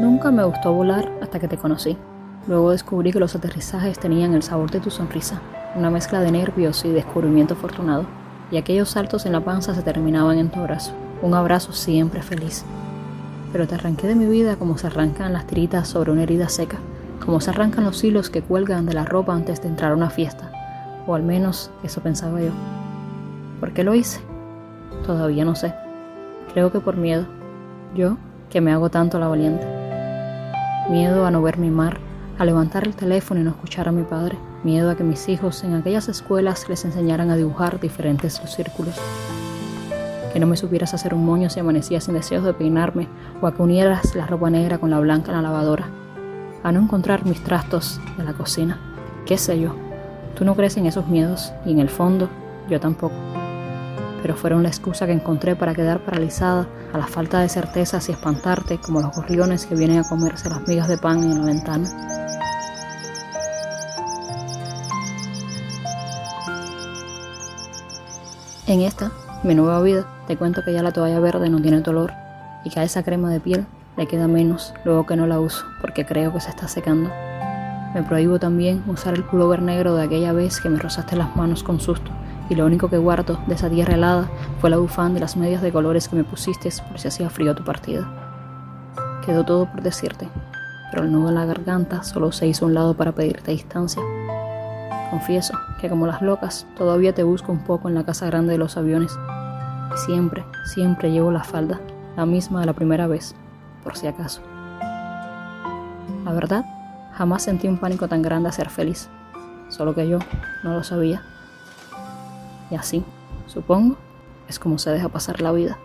Nunca me gustó volar hasta que te conocí. Luego descubrí que los aterrizajes tenían el sabor de tu sonrisa, una mezcla de nervios y descubrimiento afortunado, y aquellos saltos en la panza se terminaban en tu abrazo, un abrazo siempre feliz. Pero te arranqué de mi vida como se arrancan las tiritas sobre una herida seca, como se arrancan los hilos que cuelgan de la ropa antes de entrar a una fiesta, o al menos eso pensaba yo. ¿Por qué lo hice? Todavía no sé. Creo que por miedo. Yo, que me hago tanto la valiente. Miedo a no ver mi mar, a levantar el teléfono y no escuchar a mi padre. Miedo a que mis hijos en aquellas escuelas les enseñaran a dibujar diferentes los círculos. Que no me supieras hacer un moño si amanecía sin deseos de peinarme o a que unieras la ropa negra con la blanca en la lavadora. A no encontrar mis trastos de la cocina. ¿Qué sé yo? Tú no crees en esos miedos y en el fondo yo tampoco pero fueron la excusa que encontré para quedar paralizada a la falta de certezas y espantarte como los gorriones que vienen a comerse las migas de pan en la ventana. En esta, mi nueva vida, te cuento que ya la toalla verde no tiene dolor y que a esa crema de piel le queda menos luego que no la uso porque creo que se está secando. Me prohíbo también usar el pullover negro de aquella vez que me rozaste las manos con susto y lo único que guardo de esa tierra helada fue la bufanda y las medias de colores que me pusiste por si hacía frío tu partida. Quedó todo por decirte, pero el nudo en la garganta solo se hizo un lado para pedirte distancia. Confieso que como las locas todavía te busco un poco en la casa grande de los aviones y siempre, siempre llevo la falda, la misma de la primera vez, por si acaso. La verdad, jamás sentí un pánico tan grande a ser feliz, solo que yo no lo sabía. Y así, supongo, es como se deja pasar la vida.